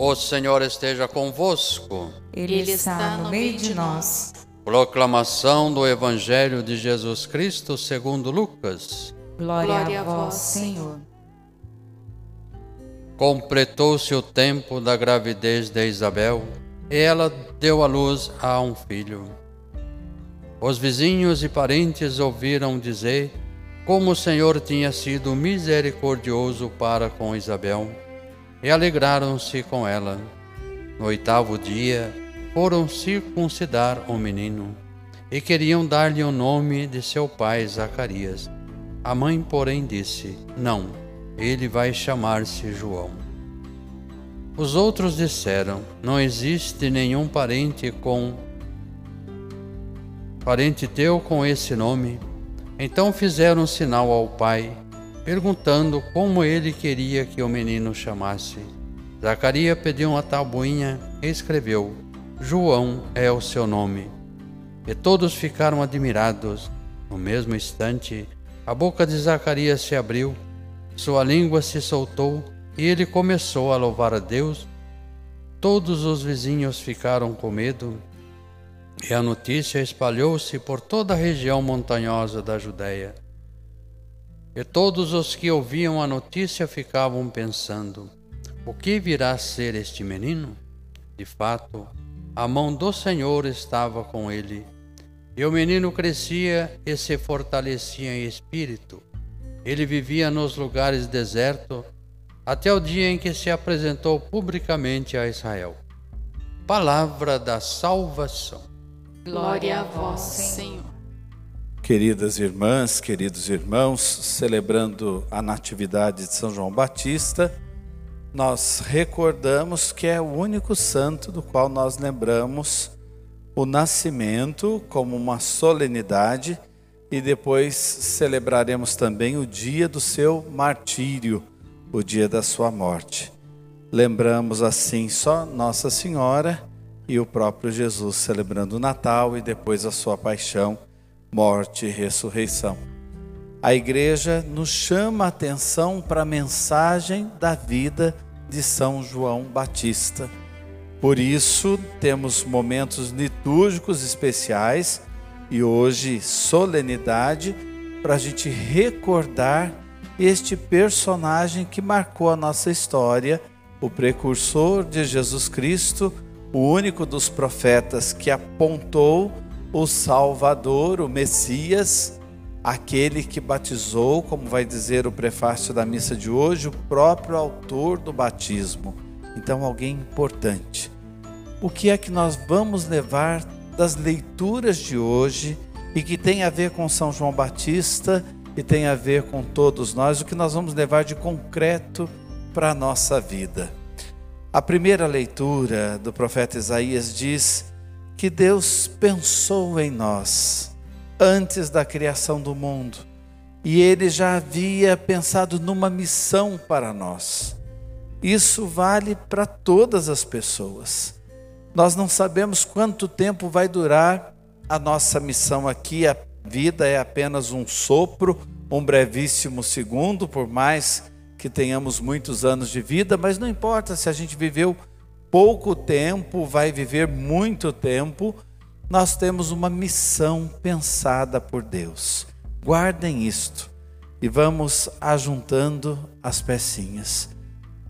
O Senhor esteja convosco. Ele está no meio de nós. Proclamação do Evangelho de Jesus Cristo segundo Lucas. Glória a vós, Senhor. Completou-se o tempo da gravidez de Isabel e ela deu à luz a um filho. Os vizinhos e parentes ouviram dizer como o Senhor tinha sido misericordioso para com Isabel e alegraram-se com ela. No oitavo dia, foram circuncidar o menino e queriam dar-lhe o nome de seu pai Zacarias. A mãe, porém, disse: Não, ele vai chamar-se João. Os outros disseram: Não existe nenhum parente com parente teu com esse nome. Então fizeram sinal ao pai perguntando como ele queria que o menino chamasse. Zacarias pediu uma tabuinha e escreveu: João é o seu nome. E todos ficaram admirados. No mesmo instante, a boca de Zacarias se abriu, sua língua se soltou e ele começou a louvar a Deus. Todos os vizinhos ficaram com medo e a notícia espalhou-se por toda a região montanhosa da Judéia. E todos os que ouviam a notícia ficavam pensando: o que virá a ser este menino? De fato, a mão do Senhor estava com ele. E o menino crescia e se fortalecia em espírito. Ele vivia nos lugares desertos até o dia em que se apresentou publicamente a Israel. Palavra da salvação. Glória a vós, Senhor. Queridas irmãs, queridos irmãos, celebrando a Natividade de São João Batista, nós recordamos que é o único santo do qual nós lembramos o nascimento como uma solenidade e depois celebraremos também o dia do seu martírio, o dia da sua morte. Lembramos assim só Nossa Senhora e o próprio Jesus celebrando o Natal e depois a sua paixão morte e ressurreição. A igreja nos chama a atenção para a mensagem da vida de São João Batista. Por isso, temos momentos litúrgicos especiais e hoje solenidade para a gente recordar este personagem que marcou a nossa história, o precursor de Jesus Cristo, o único dos profetas que apontou o Salvador, o Messias, aquele que batizou, como vai dizer o prefácio da missa de hoje, o próprio autor do batismo. Então, alguém importante. O que é que nós vamos levar das leituras de hoje e que tem a ver com São João Batista e tem a ver com todos nós? O que nós vamos levar de concreto para a nossa vida? A primeira leitura do profeta Isaías diz que Deus pensou em nós antes da criação do mundo e ele já havia pensado numa missão para nós. Isso vale para todas as pessoas. Nós não sabemos quanto tempo vai durar a nossa missão aqui. A vida é apenas um sopro, um brevíssimo segundo, por mais que tenhamos muitos anos de vida, mas não importa se a gente viveu pouco tempo, vai viver muito tempo, nós temos uma missão pensada por Deus. Guardem isto e vamos ajuntando as pecinhas.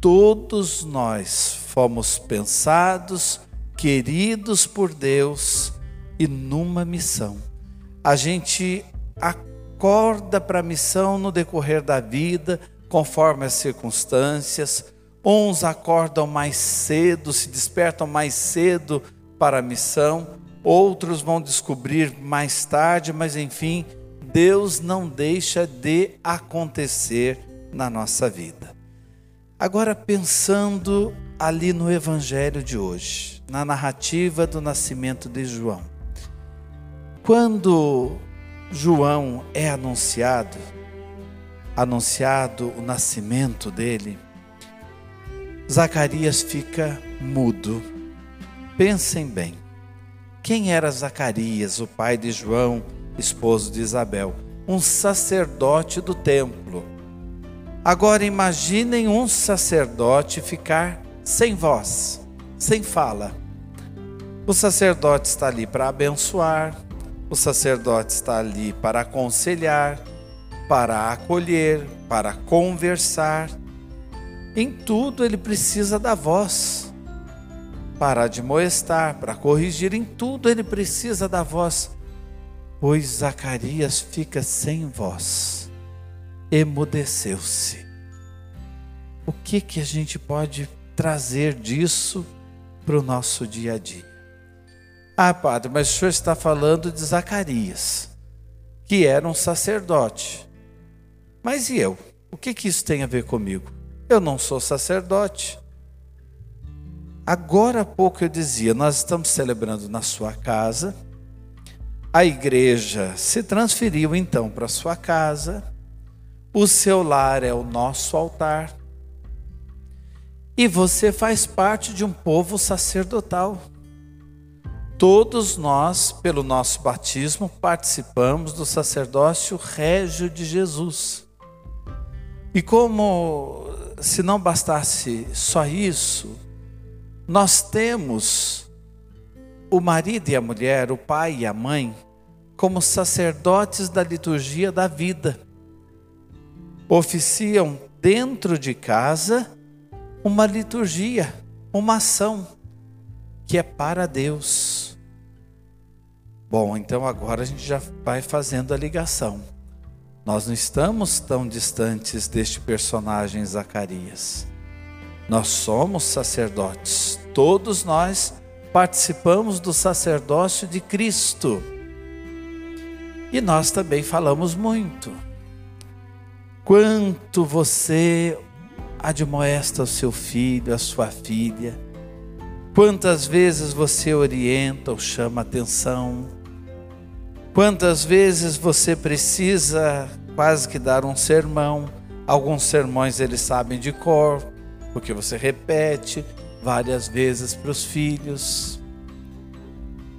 Todos nós fomos pensados, queridos por Deus e numa missão. A gente acorda para a missão no decorrer da vida, conforme as circunstâncias, Uns acordam mais cedo, se despertam mais cedo para a missão, outros vão descobrir mais tarde, mas enfim, Deus não deixa de acontecer na nossa vida. Agora, pensando ali no Evangelho de hoje, na narrativa do nascimento de João. Quando João é anunciado, anunciado o nascimento dele, Zacarias fica mudo. Pensem bem. Quem era Zacarias, o pai de João, esposo de Isabel? Um sacerdote do templo. Agora imaginem um sacerdote ficar sem voz, sem fala. O sacerdote está ali para abençoar, o sacerdote está ali para aconselhar, para acolher, para conversar. Em tudo ele precisa da voz. Para admoestar, para corrigir, em tudo ele precisa da voz. Pois Zacarias fica sem voz, emudeceu-se. O que que a gente pode trazer disso para o nosso dia a dia? Ah, padre, mas o senhor está falando de Zacarias, que era um sacerdote. Mas e eu? O que, que isso tem a ver comigo? Eu não sou sacerdote. Agora há pouco eu dizia, nós estamos celebrando na sua casa. A igreja se transferiu então para sua casa. O seu lar é o nosso altar. E você faz parte de um povo sacerdotal. Todos nós, pelo nosso batismo, participamos do sacerdócio régio de Jesus. E como se não bastasse só isso, nós temos o marido e a mulher, o pai e a mãe, como sacerdotes da liturgia da vida. Oficiam dentro de casa uma liturgia, uma ação que é para Deus. Bom, então agora a gente já vai fazendo a ligação. Nós não estamos tão distantes deste personagem Zacarias. Nós somos sacerdotes. Todos nós participamos do sacerdócio de Cristo. E nós também falamos muito. Quanto você admoesta o seu filho, a sua filha. Quantas vezes você orienta ou chama atenção Quantas vezes você precisa quase que dar um sermão? Alguns sermões eles sabem de cor, porque você repete várias vezes para os filhos.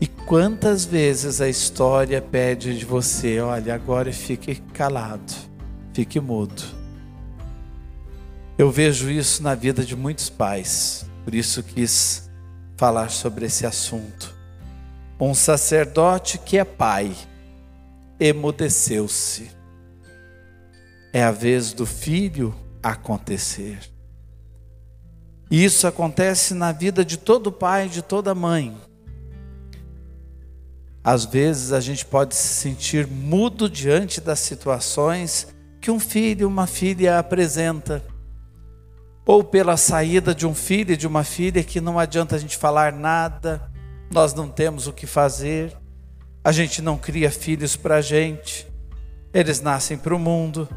E quantas vezes a história pede de você, olha, agora fique calado, fique mudo. Eu vejo isso na vida de muitos pais, por isso quis falar sobre esse assunto. Um sacerdote que é pai emudeceu-se. É a vez do filho acontecer. E isso acontece na vida de todo pai e de toda mãe. Às vezes a gente pode se sentir mudo diante das situações que um filho, uma filha apresenta. Ou pela saída de um filho e de uma filha que não adianta a gente falar nada, nós não temos o que fazer, a gente não cria filhos para a gente, eles nascem para o mundo,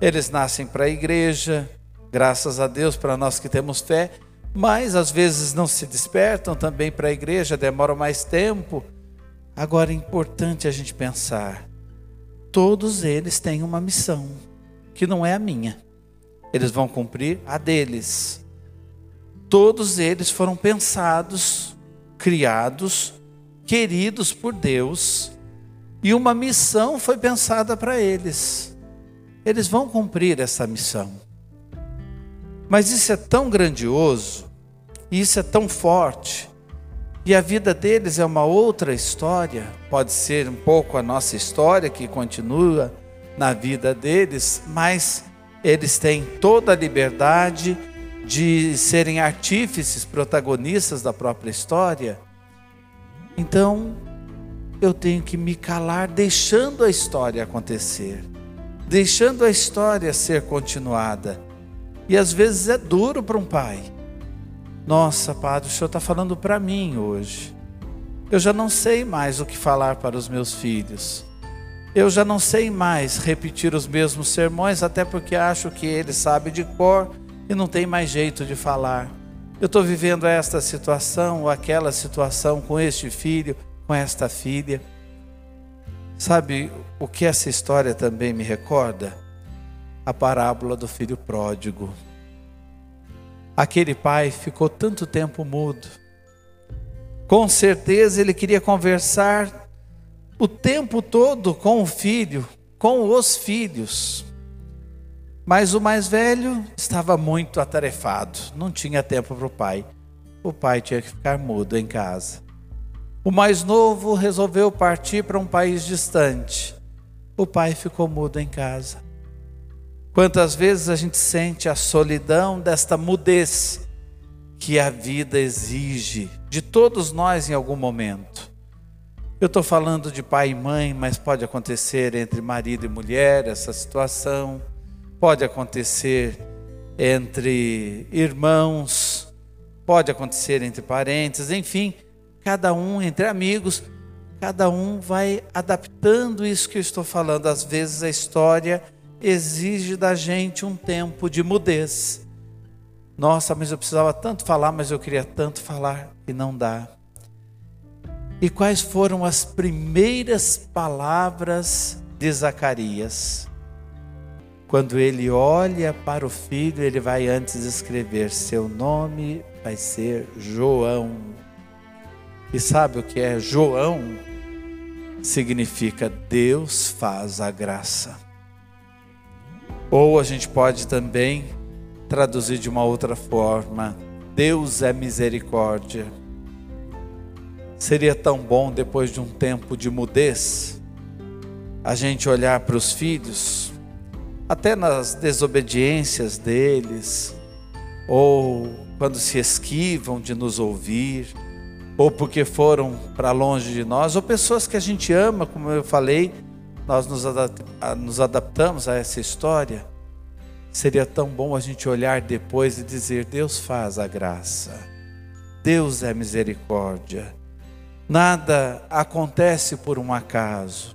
eles nascem para a igreja, graças a Deus para nós que temos fé, mas às vezes não se despertam também para a igreja, demoram mais tempo. Agora é importante a gente pensar: todos eles têm uma missão, que não é a minha, eles vão cumprir a deles. Todos eles foram pensados criados, queridos por Deus, e uma missão foi pensada para eles. Eles vão cumprir essa missão. Mas isso é tão grandioso, isso é tão forte, e a vida deles é uma outra história, pode ser um pouco a nossa história que continua na vida deles, mas eles têm toda a liberdade de serem artífices, protagonistas da própria história, então eu tenho que me calar, deixando a história acontecer, deixando a história ser continuada. E às vezes é duro para um pai. Nossa, padre, o senhor está falando para mim hoje. Eu já não sei mais o que falar para os meus filhos. Eu já não sei mais repetir os mesmos sermões, até porque acho que ele sabe de cor e não tem mais jeito de falar. Eu estou vivendo esta situação ou aquela situação com este filho, com esta filha. Sabe o que essa história também me recorda? A parábola do filho pródigo. Aquele pai ficou tanto tempo mudo. Com certeza ele queria conversar o tempo todo com o filho, com os filhos. Mas o mais velho estava muito atarefado, não tinha tempo para o pai. O pai tinha que ficar mudo em casa. O mais novo resolveu partir para um país distante. O pai ficou mudo em casa. Quantas vezes a gente sente a solidão desta mudez que a vida exige de todos nós em algum momento. Eu estou falando de pai e mãe, mas pode acontecer entre marido e mulher essa situação pode acontecer entre irmãos, pode acontecer entre parentes, enfim, cada um entre amigos, cada um vai adaptando isso que eu estou falando. Às vezes a história exige da gente um tempo de mudez. Nossa, mas eu precisava tanto falar, mas eu queria tanto falar e não dá. E quais foram as primeiras palavras de Zacarias? Quando ele olha para o filho, ele vai antes escrever: seu nome vai ser João. E sabe o que é João? Significa Deus faz a graça. Ou a gente pode também traduzir de uma outra forma: Deus é misericórdia. Seria tão bom depois de um tempo de mudez a gente olhar para os filhos até nas desobediências deles, ou quando se esquivam de nos ouvir, ou porque foram para longe de nós, ou pessoas que a gente ama, como eu falei, nós nos, adaptamos a essa história. Seria tão bom a gente olhar depois e dizer: Deus faz a graça, Deus é misericórdia, nada acontece por um acaso,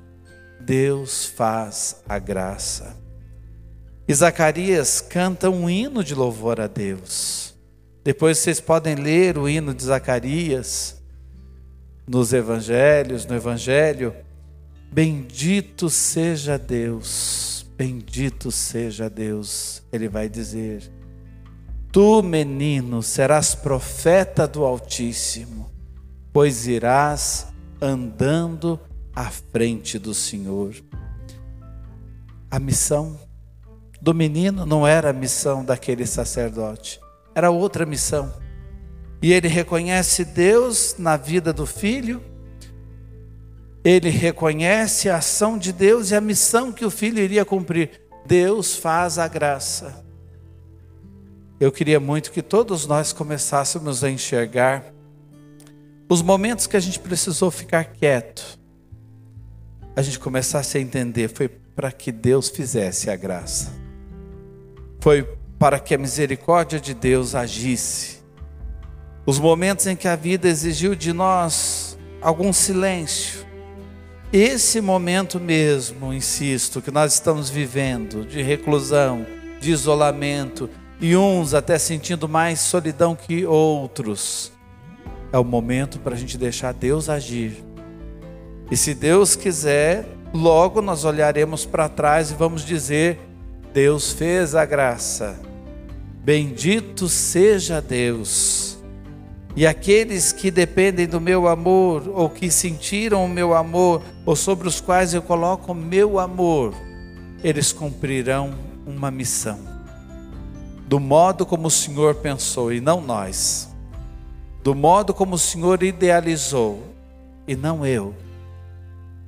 Deus faz a graça. E Zacarias canta um hino de louvor a Deus. Depois vocês podem ler o hino de Zacarias nos evangelhos, no evangelho. Bendito seja Deus, bendito seja Deus, ele vai dizer. Tu, menino, serás profeta do Altíssimo, pois irás andando à frente do Senhor. A missão do menino não era a missão daquele sacerdote, era outra missão. E ele reconhece Deus na vida do filho, ele reconhece a ação de Deus e a missão que o filho iria cumprir. Deus faz a graça. Eu queria muito que todos nós começássemos a enxergar os momentos que a gente precisou ficar quieto, a gente começasse a entender, foi para que Deus fizesse a graça foi para que a misericórdia de Deus agisse. Os momentos em que a vida exigiu de nós algum silêncio. Esse momento mesmo, insisto, que nós estamos vivendo de reclusão, de isolamento, e uns até sentindo mais solidão que outros, é o momento para a gente deixar Deus agir. E se Deus quiser, logo nós olharemos para trás e vamos dizer: Deus fez a graça. Bendito seja Deus. E aqueles que dependem do meu amor, ou que sentiram o meu amor, ou sobre os quais eu coloco o meu amor, eles cumprirão uma missão. Do modo como o Senhor pensou e não nós. Do modo como o Senhor idealizou e não eu.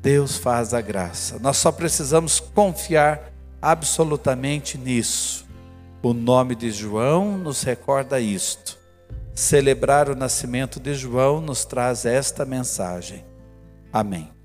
Deus faz a graça. Nós só precisamos confiar absolutamente nisso. O nome de João nos recorda isto. Celebrar o nascimento de João nos traz esta mensagem. Amém.